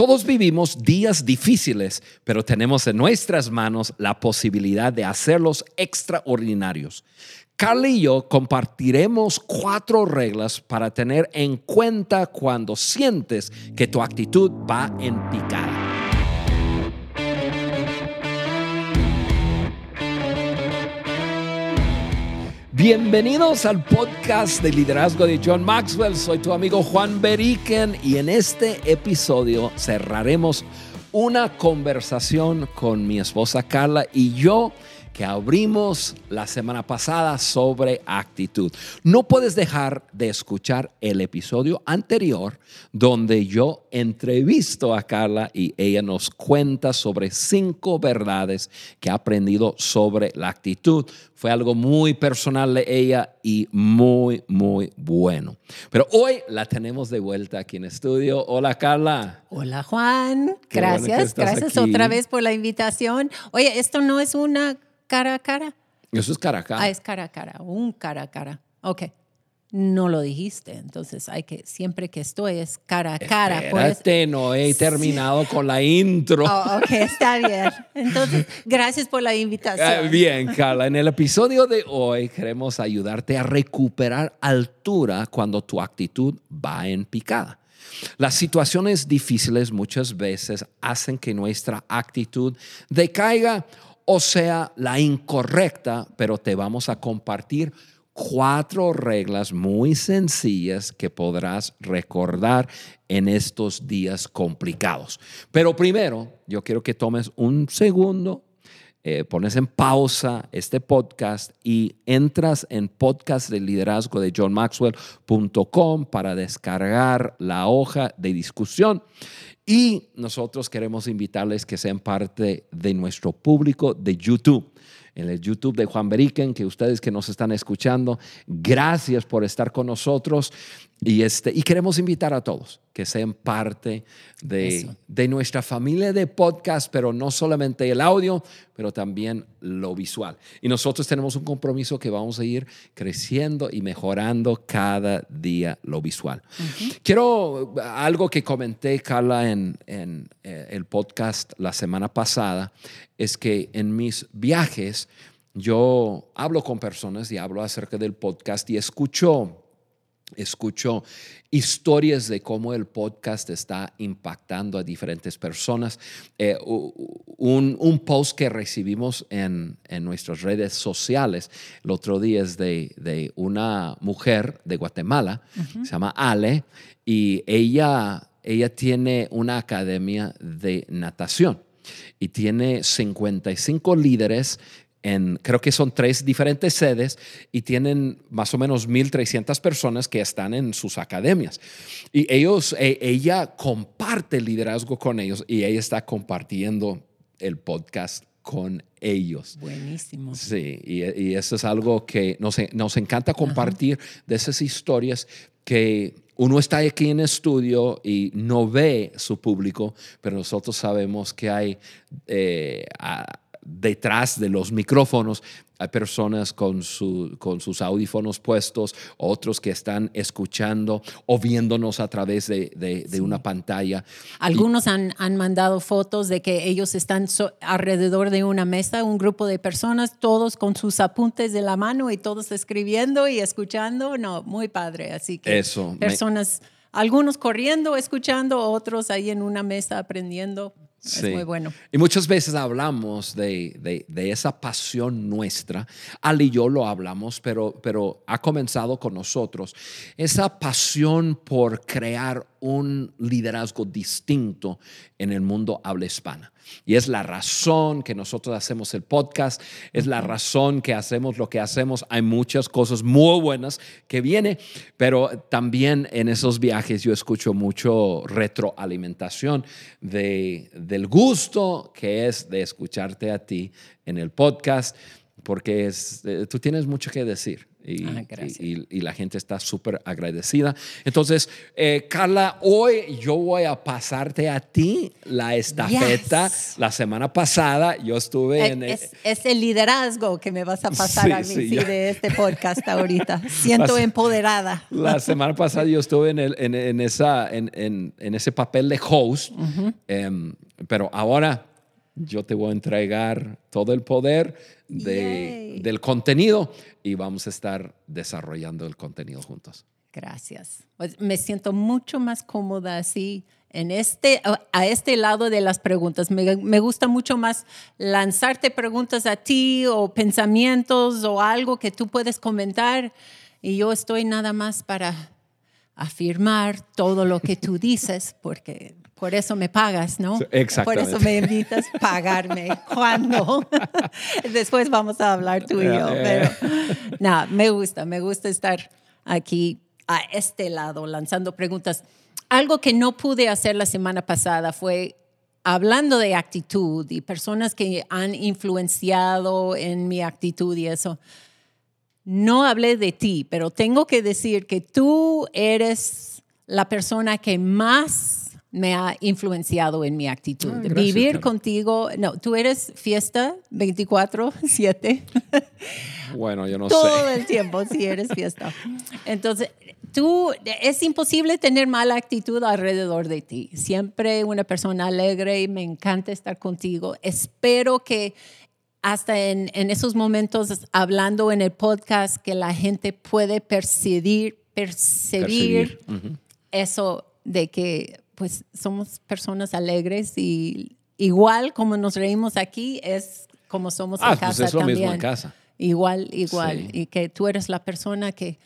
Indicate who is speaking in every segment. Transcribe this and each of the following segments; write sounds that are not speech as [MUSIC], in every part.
Speaker 1: Todos vivimos días difíciles, pero tenemos en nuestras manos la posibilidad de hacerlos extraordinarios. Carla y yo compartiremos cuatro reglas para tener en cuenta cuando sientes que tu actitud va en picada. Bienvenidos al podcast de liderazgo de John Maxwell. Soy tu amigo Juan Beriken y en este episodio cerraremos una conversación con mi esposa Carla y yo que abrimos la semana pasada sobre actitud. No puedes dejar de escuchar el episodio anterior donde yo entrevisto a Carla y ella nos cuenta sobre cinco verdades que ha aprendido sobre la actitud. Fue algo muy personal de ella y muy, muy bueno. Pero hoy la tenemos de vuelta aquí en estudio. Hola Carla.
Speaker 2: Hola Juan. gracias, gracias otra vez por la invitación. Oye, esto no es una cara a cara?
Speaker 1: Eso es cara a cara.
Speaker 2: Ah, es cara a cara, un cara a cara. Ok. No lo dijiste, entonces hay que, siempre que estoy es cara a cara.
Speaker 1: Espérate, no he terminado con la intro.
Speaker 2: Oh, ok, está bien. Entonces, gracias por la invitación. Ah,
Speaker 1: bien, Carla, en el episodio de hoy queremos ayudarte a recuperar altura cuando tu actitud va en picada. Las situaciones difíciles muchas veces hacen que nuestra actitud decaiga o sea la incorrecta, pero te vamos a compartir cuatro reglas muy sencillas que podrás recordar en estos días complicados. Pero primero, yo quiero que tomes un segundo, eh, pones en pausa este podcast y entras en podcast de liderazgo de johnmaxwell.com para descargar la hoja de discusión y nosotros queremos invitarles que sean parte de nuestro público de YouTube en el YouTube de Juan Beriken, que ustedes que nos están escuchando, gracias por estar con nosotros. Y, este, y queremos invitar a todos que sean parte de, de, nuestra familia de podcast, pero no solamente el audio, pero también lo visual. Y nosotros tenemos un compromiso que vamos a ir creciendo y mejorando cada día lo visual. Quiero algo que comenté, Carla, en, en eh, el podcast la semana pasada, es que en mis viajes yo hablo con personas y hablo acerca del podcast y escucho escucho historias de cómo el podcast está impactando a diferentes personas. Eh, un, post que recibimos en, nuestras redes sociales el otro día es de, una mujer de Guatemala, se llama Ale, y ella, ella tiene una academia de natación y tiene 55 líderes creo que son tres diferentes sedes y tienen más o menos 1.300 personas que están en sus academias. Y ellos, e, ella comparte liderazgo con ellos y ella está compartiendo el podcast con ellos.
Speaker 2: Buenísimo.
Speaker 1: Sí, y, eso es algo que nos, nos encanta compartir de esas historias que uno está aquí en estudio y no ve su público, pero nosotros sabemos que hay eh, detrás de los micrófonos hay personas con, su, con sus audífonos puestos, otros que están escuchando o viéndonos a través de, una pantalla.
Speaker 2: Algunos han, han, mandado fotos de que ellos están alrededor de una mesa, un grupo de personas, todos con sus apuntes de la mano y todos escribiendo y escuchando. No, muy padre. Así que
Speaker 1: Eso,
Speaker 2: personas, algunos corriendo, escuchando, otros ahí en una mesa aprendiendo. Es muy bueno.
Speaker 1: Y muchas veces hablamos de, esa pasión nuestra. Ali y yo lo hablamos, pero, pero ha comenzado con nosotros. Esa pasión por crear un liderazgo distinto en el mundo habla hispana. Y es la razón que nosotros hacemos el podcast, es la razón que hacemos lo que hacemos. Hay muchas cosas muy buenas que vienen, pero también en esos viajes yo escucho mucho retroalimentación de, del gusto que es de escucharte a ti en el podcast porque es, eh, tú tienes mucho que decir. Y,
Speaker 2: Ah, gracias.
Speaker 1: y- y la gente está súper agradecida. Entonces, eh, Carla, hoy yo voy a pasarte a ti la estafeta.
Speaker 2: Yes.
Speaker 1: La semana pasada yo estuve en...
Speaker 2: Es, es el liderazgo que me vas a pasar
Speaker 1: Sí,
Speaker 2: a mí
Speaker 1: sí,
Speaker 2: sí, de este podcast ahorita. Siento
Speaker 1: Las-
Speaker 2: empoderada.
Speaker 1: La semana pasada yo estuve en, el- en- en esa, en, ese papel de host, em, pero ahora yo te voy a entregar todo el poder de- del contenido y vamos a estar desarrollando el contenido juntos.
Speaker 2: Gracias. Pues me siento mucho más cómoda así en este, a- a este lado de las preguntas. Me, me gusta mucho más lanzarte preguntas a ti o pensamientos o algo que tú puedes comentar y yo estoy nada más para afirmar todo lo que tú dices porque por eso me pagas, ¿no? Por eso me invitas a pagarme. [LAUGHS] ¿Cuándo? [LAUGHS] Después vamos a hablar tú y yo. Pero [LAUGHS] no, me gusta, me gusta estar aquí a este lado lanzando preguntas. Algo que no pude hacer la semana pasada fue hablando de actitud y personas que han influenciado en mi actitud y eso. No hablé de ti, pero tengo que decir que tú eres la persona que más me ha influenciado en mi actitud.
Speaker 1: Ah, gracias,
Speaker 2: Vivir
Speaker 1: Carla.
Speaker 2: contigo, no, tú eres fiesta 24/7. [LAUGHS]
Speaker 1: Bueno, yo no
Speaker 2: Todo
Speaker 1: sé.
Speaker 2: el tiempo, sí, eres fiesta. Entonces, tú, es imposible tener mala actitud alrededor de ti. Siempre una persona alegre y me encanta estar contigo. Espero que hasta en, en esos momentos, hablando en el podcast, que la gente puede percibir, percibir, eso de que pues somos personas alegres y igual como nos reímos aquí es como somos
Speaker 1: Ah,
Speaker 2: en
Speaker 1: pues
Speaker 2: casa
Speaker 1: es lo
Speaker 2: también.
Speaker 1: mismo en casa.
Speaker 2: Igual, igual.
Speaker 1: Sí.
Speaker 2: Y que tú eres la persona que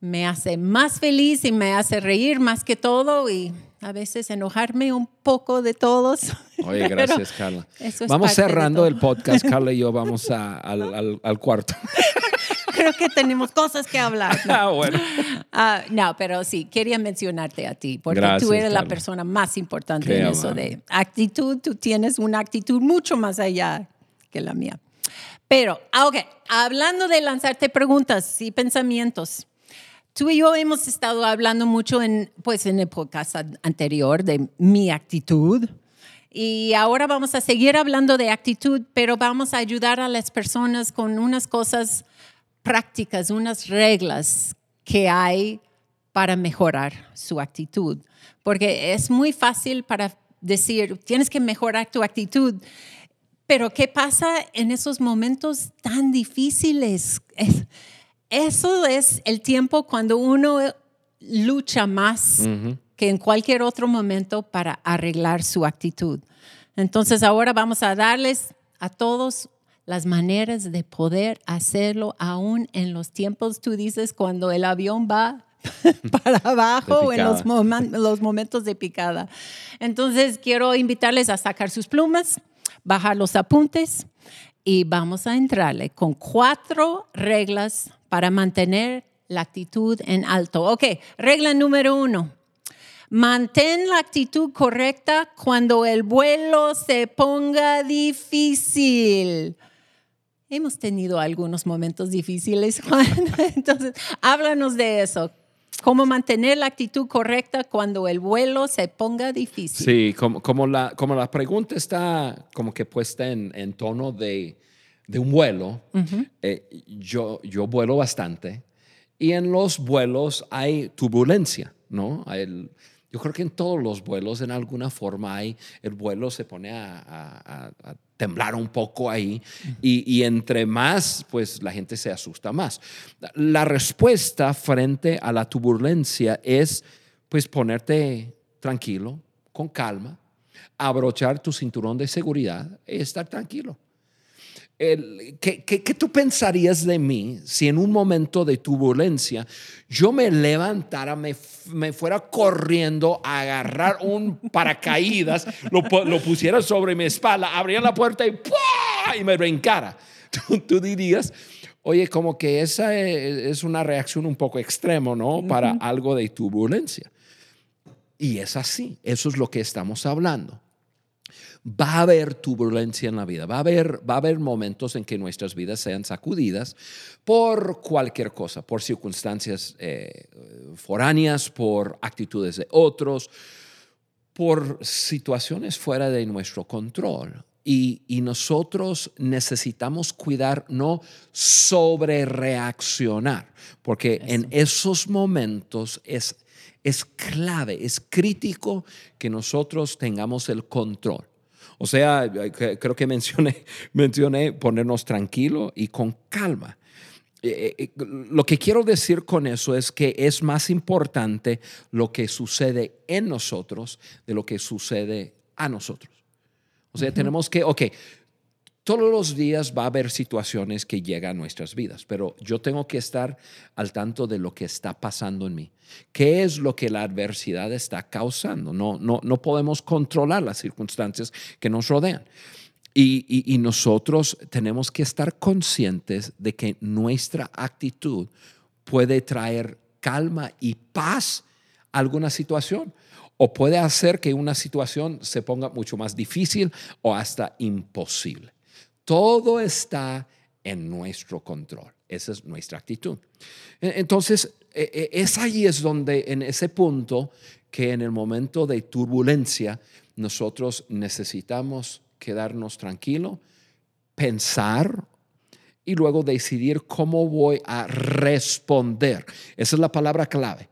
Speaker 2: me hace más feliz y me hace reír más que todo y a veces enojarme un poco de todos. [LAUGHS]
Speaker 1: Oye, gracias, Carla.
Speaker 2: eso es
Speaker 1: Vamos cerrando el podcast, Carla y yo [LAUGHS] vamos a- al, al- al cuarto. [LAUGHS]
Speaker 2: Creo que tenemos cosas que hablar. ¿no?
Speaker 1: Ah, bueno.
Speaker 2: Ah, no, pero sí, quería mencionarte a ti, porque
Speaker 1: Gracias,
Speaker 2: tú eres la
Speaker 1: Carla.
Speaker 2: persona más importante
Speaker 1: Qué
Speaker 2: en eso
Speaker 1: amable.
Speaker 2: de actitud. Tú tienes una actitud mucho más allá que la mía. Pero, ah, ok, hablando de lanzarte preguntas y pensamientos, tú y yo hemos estado hablando mucho en, pues, en el podcast an- anterior de mi actitud. Y ahora vamos a seguir hablando de actitud, pero vamos a ayudar a las personas con unas cosas prácticas, unas reglas que hay para mejorar su actitud. Porque es muy fácil para decir, tienes que mejorar tu actitud, pero ¿qué pasa en esos momentos tan difíciles? Es- eso es el tiempo cuando uno lucha más que en cualquier otro momento para arreglar su actitud. Entonces ahora vamos a darles a todos las maneras de poder hacerlo aún en los tiempos, tú dices, cuando el avión va [LAUGHS] para abajo o en los, los momentos de picada. Entonces quiero invitarles a sacar sus plumas, bajar los apuntes y vamos a entrarle con cuatro reglas para mantener la actitud en alto. Ok, regla número uno. Mantén la actitud correcta cuando el vuelo se ponga difícil. Hemos tenido algunos momentos difíciles, [LAUGHS] Juan. Entonces, háblanos de eso. ¿Cómo mantener la actitud correcta cuando el vuelo se ponga difícil?
Speaker 1: Sí, como, como, la, como la pregunta está como que puesta en, en tono de, de un vuelo, eh, yo, yo vuelo bastante y en los vuelos hay turbulencia, ¿no? Hay el- yo creo que en todos los vuelos, en alguna forma, hay, el vuelo se pone a, a- a- a temblar un poco ahí y, y entre más, pues la gente se asusta más. La respuesta frente a la turbulencia es, pues, ponerte tranquilo, con calma, abrochar tu cinturón de seguridad y estar tranquilo. El- ¿qué, qué, qué tú pensarías de mí si en un momento de turbulencia yo me levantara, me, me fuera corriendo a agarrar un paracaídas, lo, lo pusiera sobre mi espalda, abría la puerta y, ¡pua! y me brincara? Tú, tú dirías, oye, como que esa e- es una reacción un poco extrema, ¿no? Para algo de turbulencia. Y es así, eso es lo que estamos hablando. Va a haber turbulencia en la vida, va a haber, va a haber momentos en que nuestras vidas sean sacudidas por cualquier cosa, por circunstancias eh, foráneas, por actitudes de otros, por situaciones fuera de nuestro control. Y, nosotros necesitamos cuidar, no sobre reaccionar, porque en esos momentos es, es clave, es crítico que nosotros tengamos el control. O sea, creo que mencioné, [LAUGHS] mencioné ponernos tranquilo y con calma. Eh, eh, lo que quiero decir con eso es que es más importante lo que sucede en nosotros de lo que sucede a nosotros. O sea, tenemos que, ok, todos los días va a haber situaciones que llegan a nuestras vidas, pero yo tengo que estar al tanto de lo que está pasando en mí. ¿Qué es lo que la adversidad está causando? No, no, no podemos controlar las circunstancias que nos rodean. Y, y, nosotros tenemos que estar conscientes de que nuestra actitud puede traer calma y paz a alguna situación o puede hacer que una situación se ponga mucho más difícil o hasta imposible. Todo está en nuestro control. Esa es nuestra actitud. E, entonces, e, e, es ahí es donde, en ese punto, que en el momento de turbulencia, nosotros necesitamos quedarnos tranquilos, pensar y luego decidir cómo voy a responder. Esa es la palabra clave.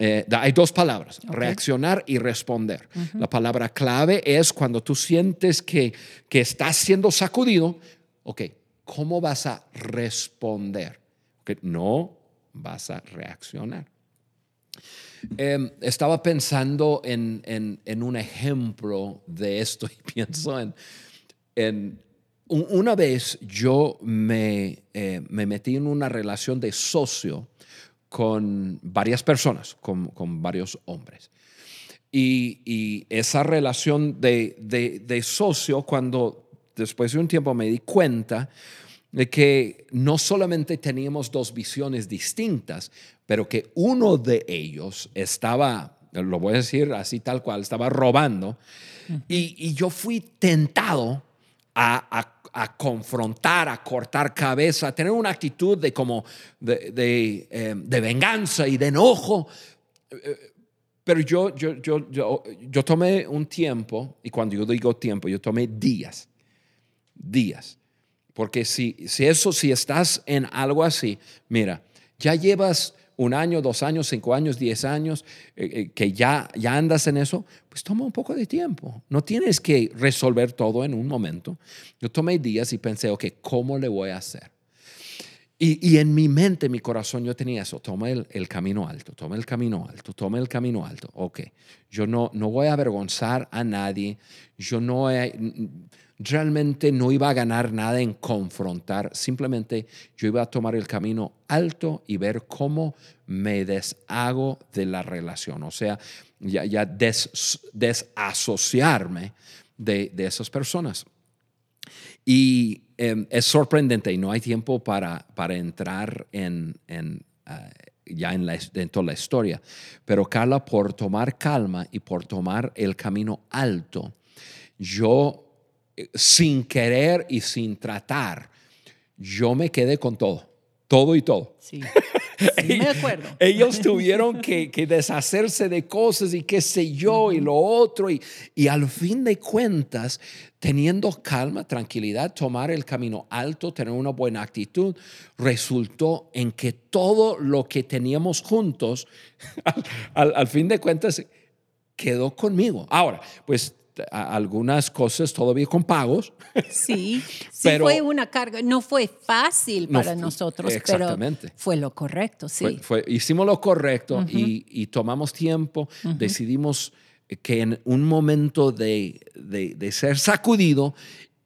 Speaker 1: Eh, hay dos palabras, reaccionar y responder. La palabra clave es cuando tú sientes que, que estás siendo sacudido, ok, ¿cómo vas a responder? no vas a reaccionar. Em, estaba pensando en, en, un ejemplo de esto y [LAUGHS] pienso en, en una vez yo me, eh, me metí en una relación de socio con varias personas, con, con varios hombres. Y, y, esa relación de, de, de, socio, cuando después de un tiempo me di cuenta de que no solamente teníamos dos visiones distintas, pero que uno de ellos estaba, lo voy a decir así tal cual, estaba robando. y, y, yo fui tentado a, a a confrontar, a cortar cabeza, a tener una actitud de como de, eh, venganza y de enojo. Eh, pero yo, yo, yo, yo, yo tomé un tiempo, y cuando yo digo tiempo, yo tomé días, días. Porque si, si eso, si estás en algo así, mira, ya llevas un año, dos años, cinco años, diez años, eh, eh, que ya, ya andas en eso, pues toma un poco de tiempo. No tienes que resolver todo en un momento. Yo tomé días y pensé, ok, ¿cómo le voy a hacer? Y, y en mi mente, mi corazón, yo tenía eso, toma el, el, camino alto, toma el camino alto, toma el camino alto. Ok, yo no, no voy a avergonzar a nadie, yo no he, realmente no iba a ganar nada en confrontar, simplemente yo iba a tomar el camino alto y ver cómo me deshago de la relación, o sea, ya, ya desasociarme de, esas personas. Y em, es sorprendente y no hay tiempo para, para entrar en, ah, ya en la, dentro de la historia, pero Carla, por tomar calma y por tomar el camino alto, yo sin querer y sin tratar, yo me quedé con todo, todo y todo.
Speaker 2: Sí, [LAUGHS] me acuerdo.
Speaker 1: Ellos [LAUGHS] tuvieron que, deshacerse de cosas y qué sé yo y lo otro. Y, y al fin de cuentas, teniendo calma, tranquilidad, tomar el camino alto, tener una buena actitud, resultó en que todo lo que teníamos juntos, [LAUGHS] al, al fin de cuentas, quedó conmigo. Ahora, pues algunas cosas todavía con pagos. [LAUGHS]
Speaker 2: Sí, sí fue una carga, no fue fácil para nosotros, pero fue lo correcto, sí.
Speaker 1: Fue, hicimos lo correcto y, tomamos tiempo, decidimos que en un momento de, de, ser sacudido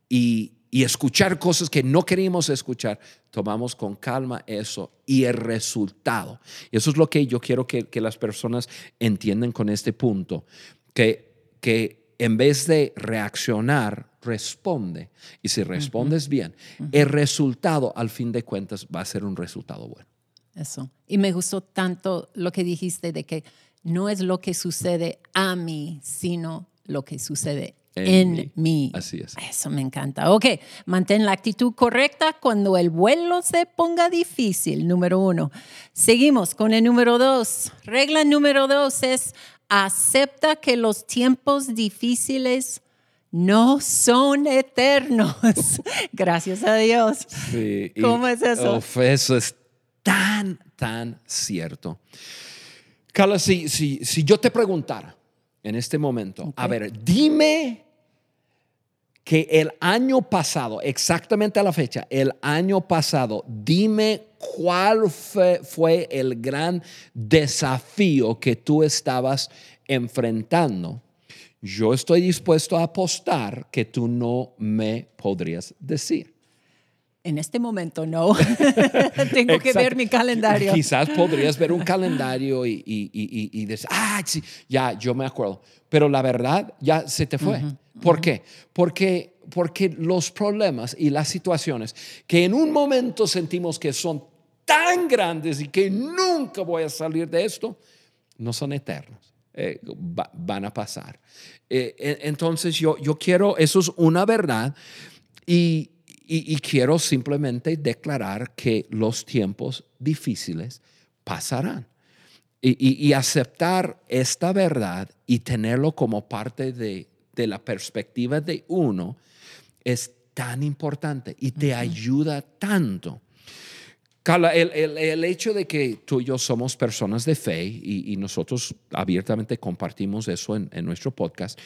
Speaker 1: y, y, escuchar cosas que no queríamos escuchar, tomamos con calma eso y el resultado. Y eso es lo que yo quiero que, que las personas entiendan con este punto, que, que en vez de reaccionar, responde. Y si respondes bien, el resultado, al fin de cuentas, va a ser un resultado bueno.
Speaker 2: Eso. Y me gustó tanto lo que dijiste de que no es lo que sucede a mí, sino lo que sucede en, mí.
Speaker 1: Así es.
Speaker 2: Eso me encanta. Ok, mantén la actitud correcta cuando el vuelo se ponga difícil, número uno. Seguimos con el número dos. Regla número dos es acepta que los tiempos difíciles no son eternos. [LAUGHS] Gracias a Dios.
Speaker 1: Sí,
Speaker 2: ¿Cómo es eso?
Speaker 1: eso es tan, tan cierto. Carla, si, si, si yo te preguntara en este momento, a ver, dime que el año pasado, exactamente a la fecha, el año pasado, dime cuál fue, fue el gran desafío que tú estabas enfrentando. Yo estoy dispuesto a apostar que tú no me podrías decir.
Speaker 2: En este momento no. [LAUGHS] Tengo que ver mi calendario.
Speaker 1: Quizás podrías ver un calendario y, y, y, y- y decir, ah, sí, ya, yo me acuerdo. Pero la verdad ya se te fue. ¿Por qué? Porque, porque los problemas y las situaciones que en un momento sentimos que son tan grandes y que nunca voy a salir de esto, no son eternos. Eh, va- van a pasar. Eh, en- entonces yo, yo quiero, eso es una verdad y, y- y quiero simplemente declarar que los tiempos difíciles pasarán. Y, y- y aceptar esta verdad y tenerlo como parte de, de la perspectiva de uno es tan importante y te ayuda tanto. Carla, el, el- el hecho de que tú y yo somos personas de fe y, y nosotros abiertamente compartimos eso en, en nuestro podcast,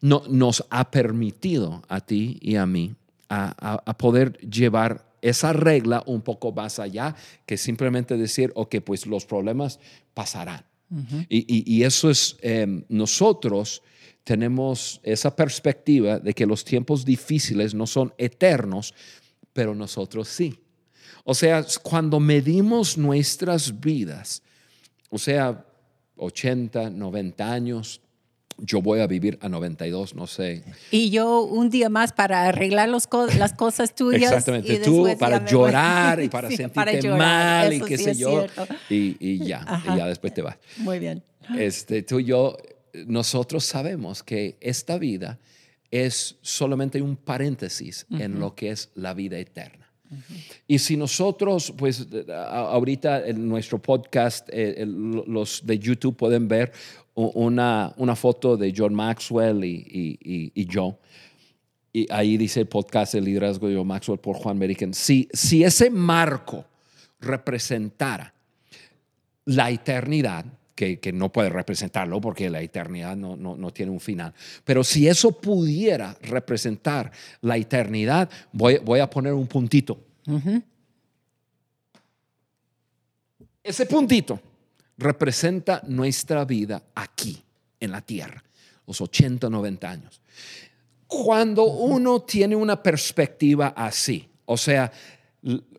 Speaker 1: no, nos ha permitido a ti y a mí a, a- a poder llevar esa regla un poco más allá que simplemente decir, ok, pues los problemas pasarán. y, y- y eso es, em, nosotros tenemos esa perspectiva de que los tiempos difíciles no son eternos, pero nosotros sí. O sea, cuando medimos nuestras vidas, o sea, 80, 90 años, yo voy a vivir a 92, no sé.
Speaker 2: Y yo un día más para arreglar los co- las cosas tuyas. [LAUGHS]
Speaker 1: Exactamente,
Speaker 2: y
Speaker 1: tú para llorar
Speaker 2: voy.
Speaker 1: y [LAUGHS] para
Speaker 2: Sí,
Speaker 1: sentirte
Speaker 2: para llorar,
Speaker 1: mal y qué
Speaker 2: sí
Speaker 1: sé yo. Y, y ya,
Speaker 2: Ajá.
Speaker 1: y ya después te vas.
Speaker 2: Muy bien.
Speaker 1: Este, tú y yo, nosotros sabemos que esta vida es solamente un paréntesis en lo que es la vida eterna. Y si nosotros, pues ahorita en nuestro podcast, eh, los de YouTube pueden ver una, una foto de John Maxwell y, y- y- y yo. Y ahí dice el podcast El liderazgo de John Maxwell por Juan Meriken. Si, si ese marco representara la eternidad, que, que no puede representarlo porque la eternidad no, no, no tiene un final, pero si eso pudiera representar la eternidad, voy, voy a poner un puntito. Ese puntito representa nuestra vida aquí, en la tierra, los 80, 90 años. Cuando uno tiene una perspectiva así, o sea,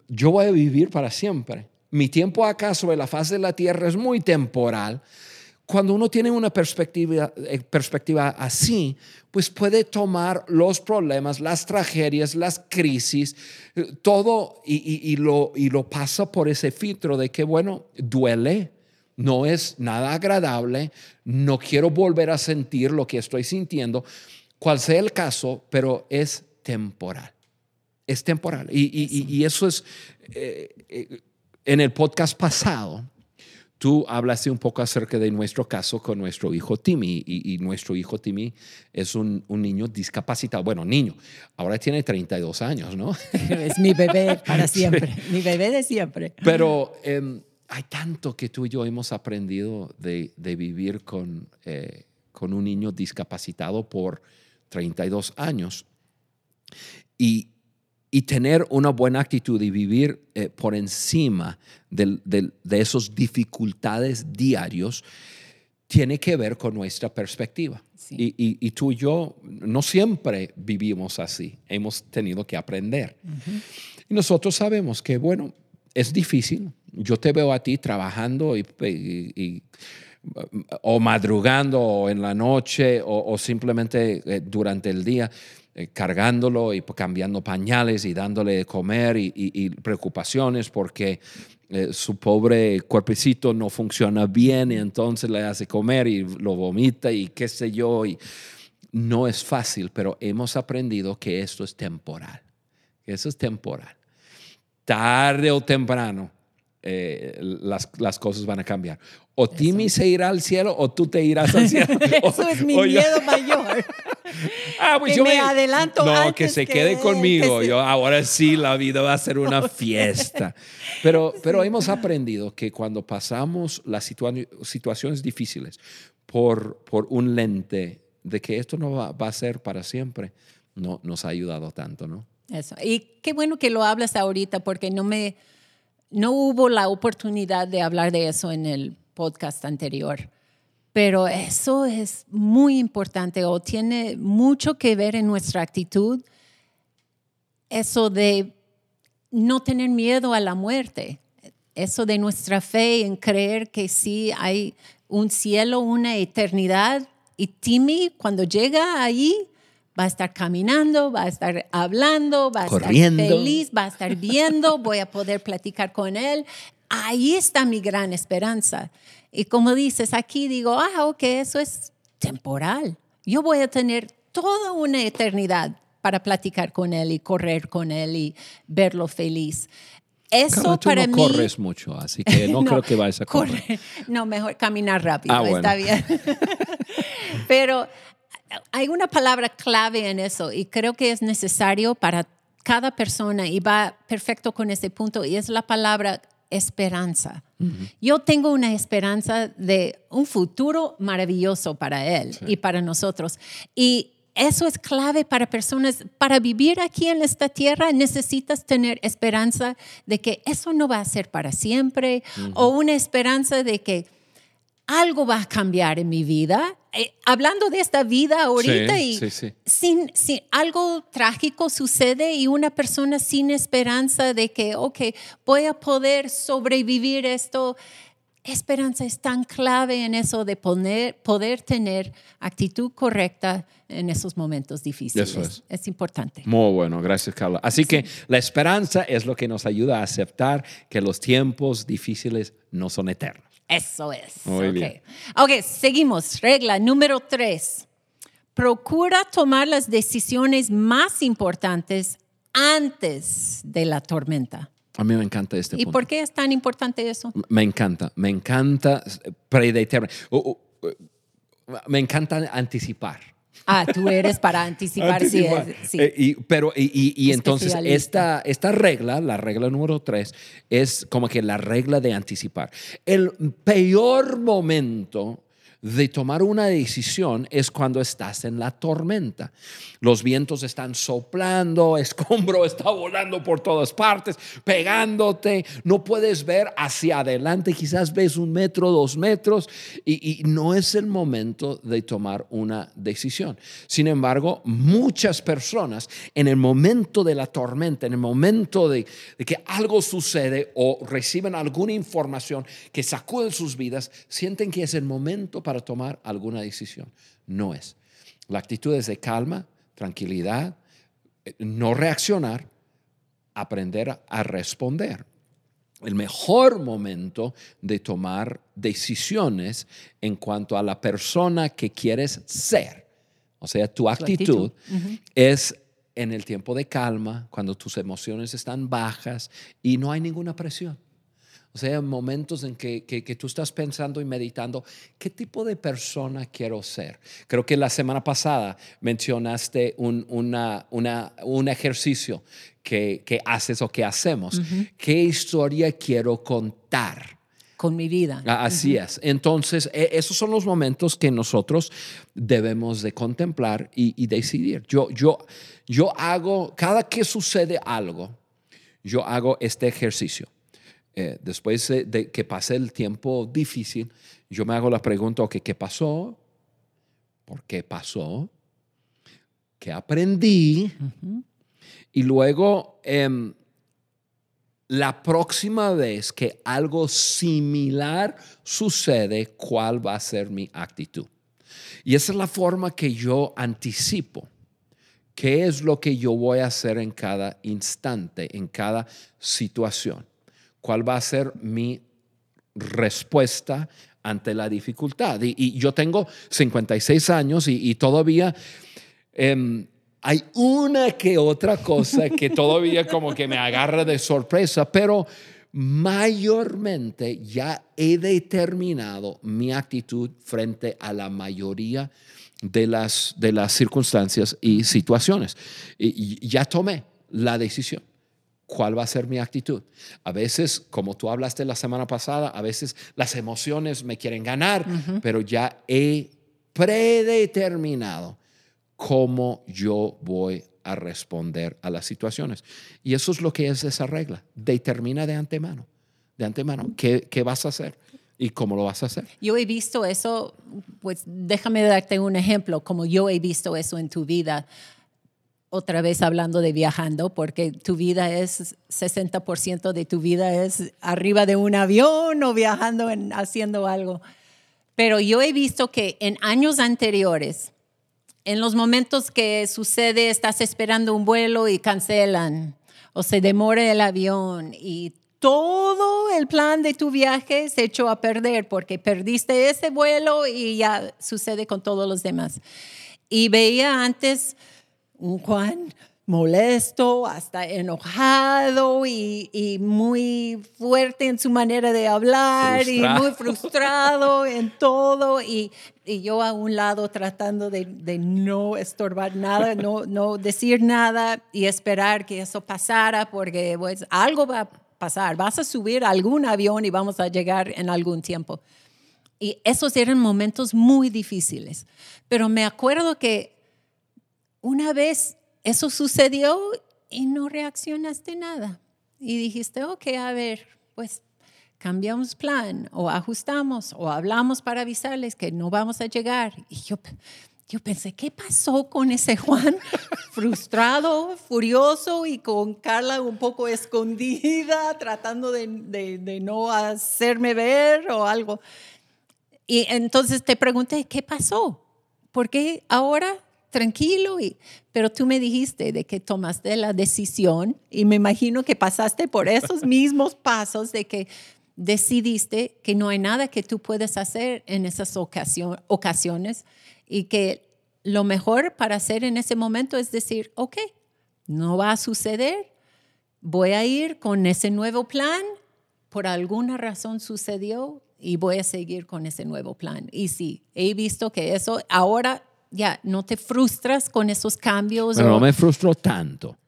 Speaker 1: yo voy a vivir para siempre. Mi tiempo acá sobre la faz de la tierra es muy temporal. Cuando uno tiene una perspectiva, eh, perspectiva así, pues puede tomar los problemas, las tragedias, las crisis, eh, todo y, lo, y lo pasa por ese filtro de que, bueno, duele, no es nada agradable, no quiero volver a sentir lo que estoy sintiendo, cual sea el caso, pero es temporal. Es temporal. Y, y- eso es, eh, en el podcast pasado, tú hablaste un poco acerca de nuestro caso con nuestro hijo Timmy y, y nuestro hijo Timmy es un, un niño discapacitado. Bueno, niño, ahora tiene 32 años, ¿no? [LAUGHS]
Speaker 2: Es mi bebé para siempre. Mi bebé de siempre.
Speaker 1: Pero em, hay tanto que tú y yo hemos aprendido de, de vivir con, eh, con un niño discapacitado por 32 años y, y tener una buena actitud y vivir eh, por encima del- del- de esas dificultades diarios tiene que ver con nuestra perspectiva.
Speaker 2: Sí.
Speaker 1: Y, y- y tú y yo no siempre vivimos así, hemos tenido que aprender. Y nosotros sabemos que, bueno, es difícil. Yo te veo a ti trabajando y, y- y, o madrugando o en la noche o, o simplemente eh, durante el día eh, cargándolo y cambiando pañales y dándole de comer y, y- y preocupaciones porque eh, su pobre cuerpecito no funciona bien y entonces le hace comer y lo vomita y qué sé yo. Y no es fácil, pero hemos aprendido que esto es temporal. Eso es temporal. Tarde o temprano eh, las, las, cosas van a cambiar. O Timmy se irá al cielo o tú te irás al [LAUGHS] cielo.
Speaker 2: Eso es mi miedo mayor.
Speaker 1: Ah, pues
Speaker 2: que
Speaker 1: yo
Speaker 2: me, adelanto
Speaker 1: No, que se quede conmigo. Yo ahora sí la vida va a ser una [LAUGHS] fiesta. Pero, pero hemos aprendido que cuando pasamos las situaciones difíciles por, por un lente de que esto no va, va, a ser para siempre, no, nos ha ayudado tanto, ¿no?
Speaker 2: Eso. Y qué bueno que lo hablas ahorita porque no me no hubo la oportunidad de hablar de eso en el podcast anterior, pero eso es muy importante o tiene mucho que ver en nuestra actitud, eso de no tener miedo a la muerte, eso de nuestra fe en creer que sí hay un cielo, una eternidad. Y Timmy, cuando llega ahí, va a estar caminando, va a estar hablando, va a estar feliz, va a estar viendo, voy a poder platicar con él. Ahí está mi gran esperanza. Y como dices, aquí digo, ah, ok, eso es temporal. Yo voy a tener toda una eternidad para platicar con él y correr con él y verlo feliz. Eso
Speaker 1: tú
Speaker 2: para
Speaker 1: no
Speaker 2: mí.
Speaker 1: corres mucho, así que [LAUGHS] no, creo que vayas a correr.
Speaker 2: correr. No, mejor caminar rápido,
Speaker 1: Ah, bueno.
Speaker 2: está bien. [LAUGHS] Pero hay una palabra clave en eso y creo que es necesario para cada persona y va perfecto con ese punto y es la palabra esperanza. Yo tengo una esperanza de un futuro maravilloso para él y para nosotros. Y eso es clave para personas. Para vivir aquí en esta tierra necesitas tener esperanza de que eso no va a ser para siempre o una esperanza de que algo va a cambiar en mi vida. Eh, hablando de esta vida ahorita
Speaker 1: Sí,
Speaker 2: y
Speaker 1: sí, sí.
Speaker 2: Sin, sin- algo trágico sucede y una persona sin esperanza de que, ok, voy a poder sobrevivir esto. Esperanza es tan clave en eso de poner, poder tener actitud correcta en esos momentos difíciles.
Speaker 1: Eso es.
Speaker 2: importante.
Speaker 1: Muy bueno, gracias Carla. Así que la esperanza es lo que nos ayuda a aceptar que los tiempos difíciles no son eternos.
Speaker 2: Eso es.
Speaker 1: Muy
Speaker 2: Ok.
Speaker 1: bien.
Speaker 2: Ok, seguimos. Regla número tres. Procura tomar las decisiones más importantes antes de la tormenta.
Speaker 1: A mí me encanta este
Speaker 2: ¿Y
Speaker 1: punto.
Speaker 2: por qué es tan importante eso?
Speaker 1: Me encanta, me encanta predeterminar. Uh, uh, uh, me encanta anticipar.
Speaker 2: Ah, tú eres para anticipar. sí,
Speaker 1: Anticipar.
Speaker 2: es- sí.
Speaker 1: Eh, y, pero, y, y- y entonces esta, esta regla, la regla número tres, es como que la regla de anticipar. El peor momento de tomar una decisión es cuando estás en la tormenta. Los vientos están soplando, [LAUGHS] escombro está volando por todas partes, pegándote, no puedes ver hacia adelante, quizás ves un metro, dos metros, y, no es el momento de tomar una decisión. Sin embargo, muchas personas en el momento de la tormenta, en el momento de, de que algo sucede o reciben alguna información que sacude sus vidas, sienten que es el momento para tomar alguna decisión. No es. La actitud es de calma, tranquilidad, eh, no reaccionar, aprender a responder. El mejor momento de tomar decisiones en cuanto a la persona que quieres ser, o sea, tu actitud,
Speaker 2: actitud.
Speaker 1: es en el tiempo de calma, cuando tus emociones están bajas y no hay ninguna presión. O sea, momentos en que, que- que tú estás pensando y meditando, ¿qué tipo de persona quiero ser? Creo que la semana pasada mencionaste un, una- una- un ejercicio que, que haces o que hacemos. ¿Qué historia quiero contar?
Speaker 2: Con mi vida.
Speaker 1: Ah, Así es. Entonces, e- esos son los momentos que nosotros debemos de contemplar y, y decidir. Yo, yo, yo hago, cada que sucede algo, yo hago este ejercicio. Eh, después de, que pase el tiempo difícil, yo me hago la pregunta, ok, ¿qué pasó? ¿Por qué pasó? ¿Qué aprendí? Y luego, em, la próxima vez que algo similar sucede, ¿cuál va a ser mi actitud? Y esa es la forma que yo anticipo. ¿Qué es lo que yo voy a hacer en cada instante, en cada situación? ¿Cuál va a ser mi respuesta ante la dificultad. Y, yo tengo 56 años y, todavía em, hay una que otra cosa que [LAUGHS] todavía como que me agarra de sorpresa, pero mayormente ya he determinado mi actitud frente a la mayoría de las, de las circunstancias y situaciones. Y, ya tomé la decisión. ¿Cuál va a ser mi actitud? A veces, como tú hablaste la semana pasada, a veces las emociones me quieren ganar, pero ya he predeterminado cómo yo voy a responder a las situaciones. Y eso es lo que es esa regla. Determina de antemano, de antemano, qué, qué vas a hacer y cómo lo vas a hacer.
Speaker 2: Yo he visto eso, pues déjame darte un ejemplo, como yo he visto eso en tu vida. Otra vez hablando de viajando, porque tu vida es 60% de tu vida es arriba de un avión o viajando, en, haciendo algo. Pero yo he visto que en años anteriores, en los momentos que sucede, estás esperando un vuelo y cancelan o se demora el avión y todo el plan de tu viaje se echó a perder porque perdiste ese vuelo y ya sucede con todos los demás. Y veía antes un Juan molesto, hasta enojado y, muy fuerte en su manera de hablar y muy frustrado en todo. Y, yo a un lado tratando de, no estorbar nada, no, no decir nada y esperar que eso pasara porque pues algo va a pasar. Vas a subir a algún avión y vamos a llegar en algún tiempo. Y esos eran momentos muy difíciles. Pero me acuerdo que una vez eso sucedió y no reaccionaste nada. Y dijiste, ok, a ver, pues cambiamos plan o ajustamos o hablamos para avisarles que no vamos a llegar. Y yo, yo pensé, ¿qué pasó con ese Juan? [LAUGHS] Frustrado, furioso y con Carla un poco escondida, tratando de, de, de no hacerme ver o algo. Y entonces te pregunté, ¿qué pasó? ¿Por qué ahora tranquilo, y, pero tú me dijiste de que tomaste la decisión y me imagino que pasaste por esos [LAUGHS] mismos pasos de que decidiste que no hay nada que tú puedes hacer en esas ocasiones y que lo mejor para hacer en ese momento es decir, ok, no va a suceder, voy a ir con ese nuevo plan, por alguna razón sucedió y voy a seguir con ese nuevo plan. Y sí, he visto que eso ahora ya no te frustras con esos cambios.
Speaker 1: no me frustro tanto. [LAUGHS]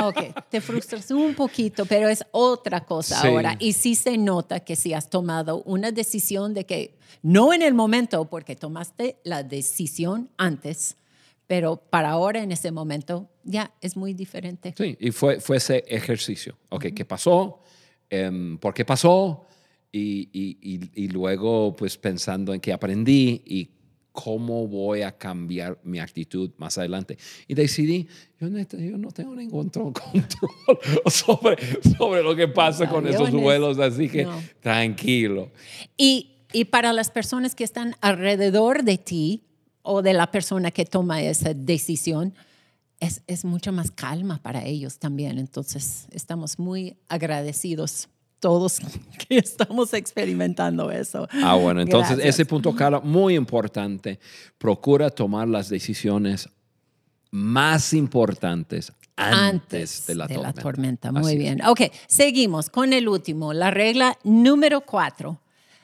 Speaker 2: Ok, te frustras un poquito, pero es otra cosa ahora. Y sí se nota que si has tomado una decisión de que, no en el momento, porque tomaste la decisión antes, pero para ahora, en ese momento, ya es muy diferente.
Speaker 1: Sí, y fue, fue ese ejercicio. Ok, ¿qué pasó? Em, ¿Por qué pasó? Y, y, y, luego, pues pensando en qué aprendí y cómo voy a cambiar mi actitud más adelante. Y decidí, yo, no tengo ningún [LAUGHS] control sobre, sobre lo que pasa con esos vuelos, así que tranquilo.
Speaker 2: Y, y para las personas que están alrededor de ti o de la persona que toma esa decisión, es, es mucha más calma para ellos también. Entonces, estamos muy agradecidos todos [LAUGHS] que estamos experimentando eso.
Speaker 1: Ah, bueno, entonces ese punto, Carla, muy importante. Procura tomar las decisiones más importantes antes, de, la,
Speaker 2: tormenta. Muy bien. Ok, seguimos con el último, la regla número cuatro.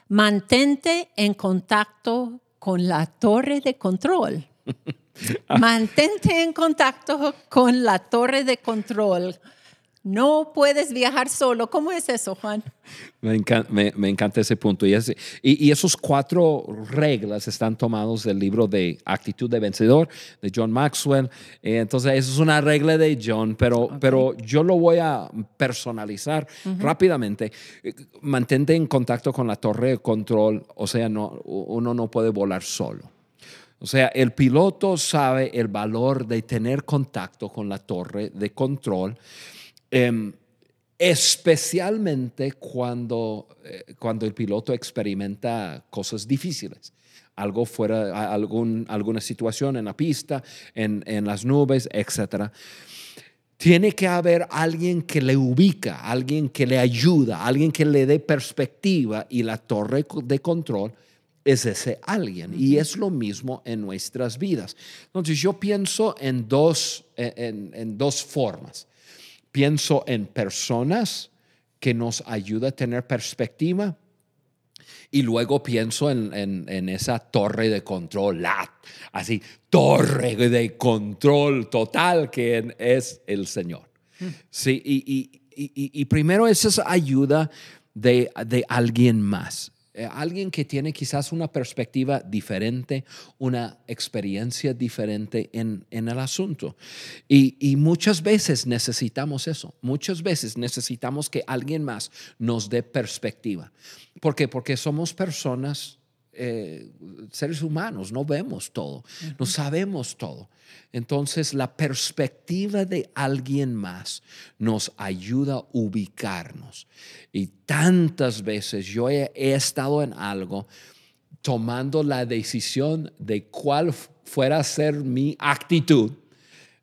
Speaker 2: Mantente en contacto con la torre de control. [LAUGHS] Mantente en contacto con la torre de control no puedes viajar solo. ¿Cómo es eso, Juan?
Speaker 1: Me encanta, ese punto. Y, y, esos cuatro reglas están tomados del libro de Actitud de Vencedor de John Maxwell. Eh, entonces, eso es una regla de John, pero, pero yo lo voy a personalizar rápidamente. Mantente en contacto con la torre de control, o sea, no, uno no puede volar solo. O sea, el piloto sabe el valor de tener contacto con la torre de control Em, especialmente cuando, eh, cuando el piloto experimenta cosas difíciles. Algo fuera, algún, alguna situación en la pista, en, en las nubes, etc. tiene que haber alguien que le ubica, alguien que le ayuda, alguien que le dé perspectiva y la torre de control es ese alguien. Y es lo mismo en nuestras vidas. Entonces yo pienso en dos, en, dos formas. Pienso en personas que nos ayuda a tener perspectiva y luego pienso en, esa torre de control, la, así, torre de control total que es el Señor. Sí, y, primero esa es ayuda de, de alguien más. Eh, alguien que tiene quizás una perspectiva diferente, una experiencia diferente en, el asunto. Y, muchas veces necesitamos eso, muchas veces necesitamos que alguien más nos dé perspectiva. ¿Por qué? Porque somos personas eh, seres humanos, no vemos todo, no sabemos todo. Entonces la perspectiva de alguien más nos ayuda a ubicarnos. Y tantas veces yo he, estado en algo tomando la decisión de cuál fuera a ser mi actitud.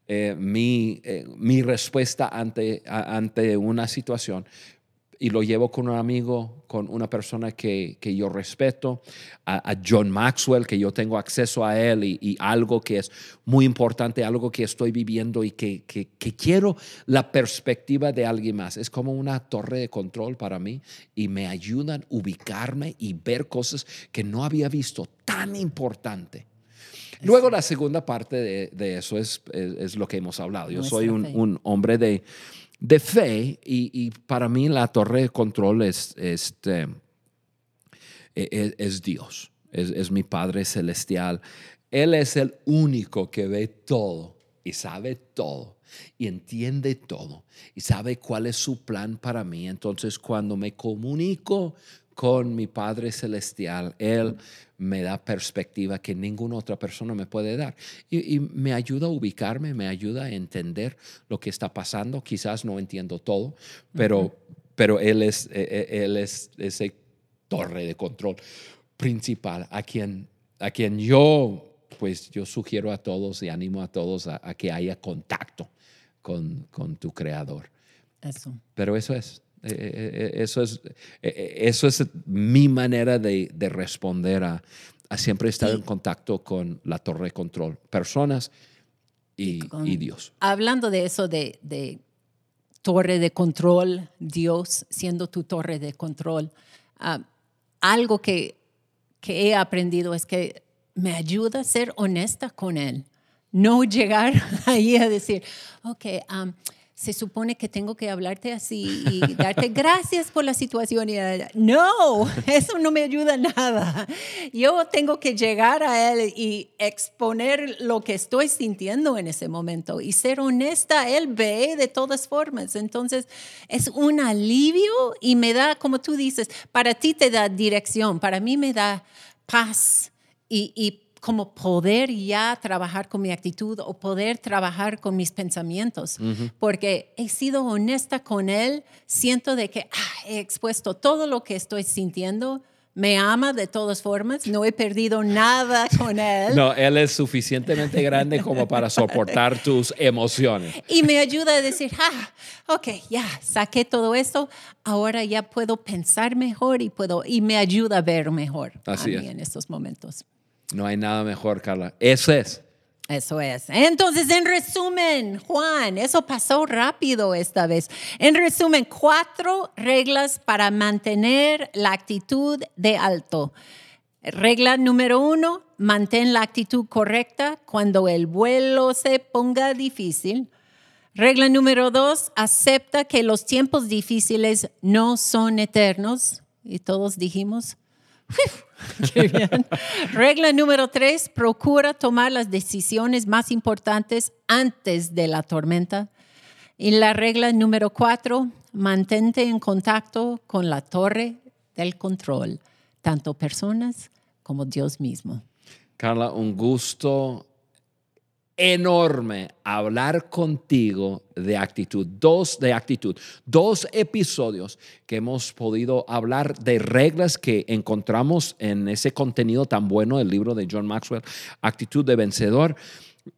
Speaker 1: Eh, mi, eh, mi, respuesta ante, ante una situación, y lo llevo con un amigo, con una persona que, yo respeto, a, John Maxwell, que yo tengo acceso a él y, algo que es muy importante, algo que estoy viviendo y que, quiero la perspectiva de alguien más. Es como una torre de control para mí y me ayudan a ubicarme y ver cosas que no había visto tan importante. Luego la segunda parte de, eso es, es, lo que hemos hablado. Yo soy un hombre de de fe y, para mí la torre de control es, este, e, e, es, Dios, es, mi Padre Celestial. Él es el único que ve todo y sabe todo y entiende todo y sabe cuál es su plan para mí. Entonces cuando me comunico con mi Padre Celestial, Él me da perspectiva que ninguna otra persona me puede dar. Y, me ayuda a ubicarme, me ayuda a entender lo que está pasando. Quizás no entiendo todo, pero, pero Él es, e, e, él es ese torre de control principal a quien, a quien yo, pues yo sugiero a todos y animo a todos a, a que haya contacto con, con tu creador.
Speaker 2: Eso.
Speaker 1: Pero eso es. Eh, eh, eh, eso, es, eso es mi manera de, responder a, siempre estar en contacto con la torre de control, personas y, Dios.
Speaker 2: Hablando de eso, de, torre de control, Dios siendo tu torre de control, ah, algo que, que he aprendido es que me ayuda a ser honesta con Él. No llegar [LAUGHS] ahí a decir, ok, um, se supone que tengo que hablarte así y darte gracias por la situación. Y, no, [LAUGHS] eso no me ayuda nada. Yo tengo que llegar a él y exponer lo que estoy sintiendo en ese momento y ser honesta. Él ve de todas formas. Entonces, es un alivio y me da, como tú dices, para ti te da dirección, para mí me da paz y, y como poder ya trabajar con mi actitud o poder trabajar con mis pensamientos, porque he sido honesta con él, siento de que ah, he expuesto todo lo que estoy sintiendo, me ama de todas formas, no he perdido nada con él.
Speaker 1: No, él es suficientemente grande como para soportar tus emociones.
Speaker 2: Y me ayuda a decir, ah, ok, ya saqué todo esto, ahora ya puedo pensar mejor y puedo y me ayuda a ver mejor Así en estos momentos.
Speaker 1: No hay nada mejor, Carla. Eso es.
Speaker 2: Eso es. Entonces, en resumen, Juan, eso pasó rápido esta vez. En resumen, cuatro reglas para mantener la actitud de alto. Regla número uno, mantén la actitud correcta cuando el vuelo se ponga difícil. Regla número dos, acepta que los tiempos difíciles no son eternos. Y todos dijimos, [LAUGHS] Regla número tres, procura tomar las decisiones más importantes antes de la tormenta. Y la regla número cuatro, mantente en contacto con la torre del control, tanto personas como Dios mismo.
Speaker 1: Carla, un gusto enorme hablar contigo de actitud, dos de actitud, dos episodios que hemos podido hablar de reglas que encontramos en ese contenido tan bueno del libro de John Maxwell, Actitud de Vencedor.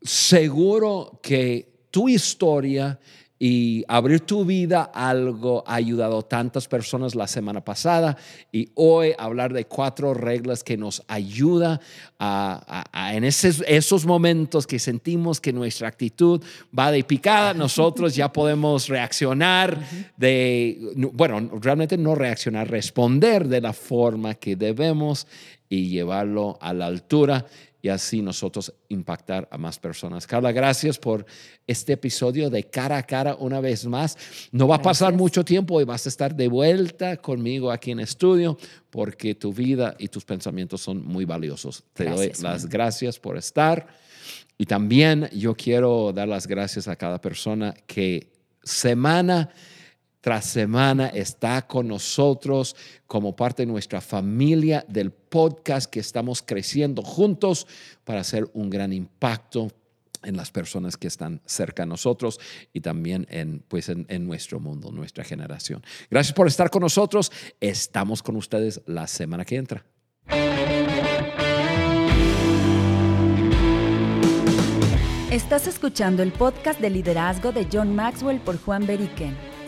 Speaker 1: Seguro que tu historia y abrir tu vida algo ha ayudado a tantas personas la semana pasada. Y hoy hablar de cuatro reglas que nos ayuda a, en esos momentos que sentimos que nuestra actitud va de picada, [LAUGHS] nosotros ya podemos reaccionar de, bueno, realmente no reaccionar, responder de la forma que debemos y llevarlo a la altura y así nosotros impactar a más personas. Carla, gracias por este episodio de cara a cara una vez más. No va a pasar mucho tiempo y vas a estar de vuelta conmigo aquí en estudio porque tu vida y tus pensamientos son muy valiosos. Te doy las gracias por estar. Y también yo quiero dar las gracias a cada persona que semana tras semana está con nosotros como parte de nuestra familia del podcast que estamos creciendo juntos para hacer un gran impacto en las personas que están cerca de nosotros y también en, pues en, nuestro mundo, nuestra generación. Gracias por estar con nosotros. Estamos con ustedes la semana que entra.
Speaker 3: Estás escuchando el podcast de liderazgo de John Maxwell por Juan Beriken.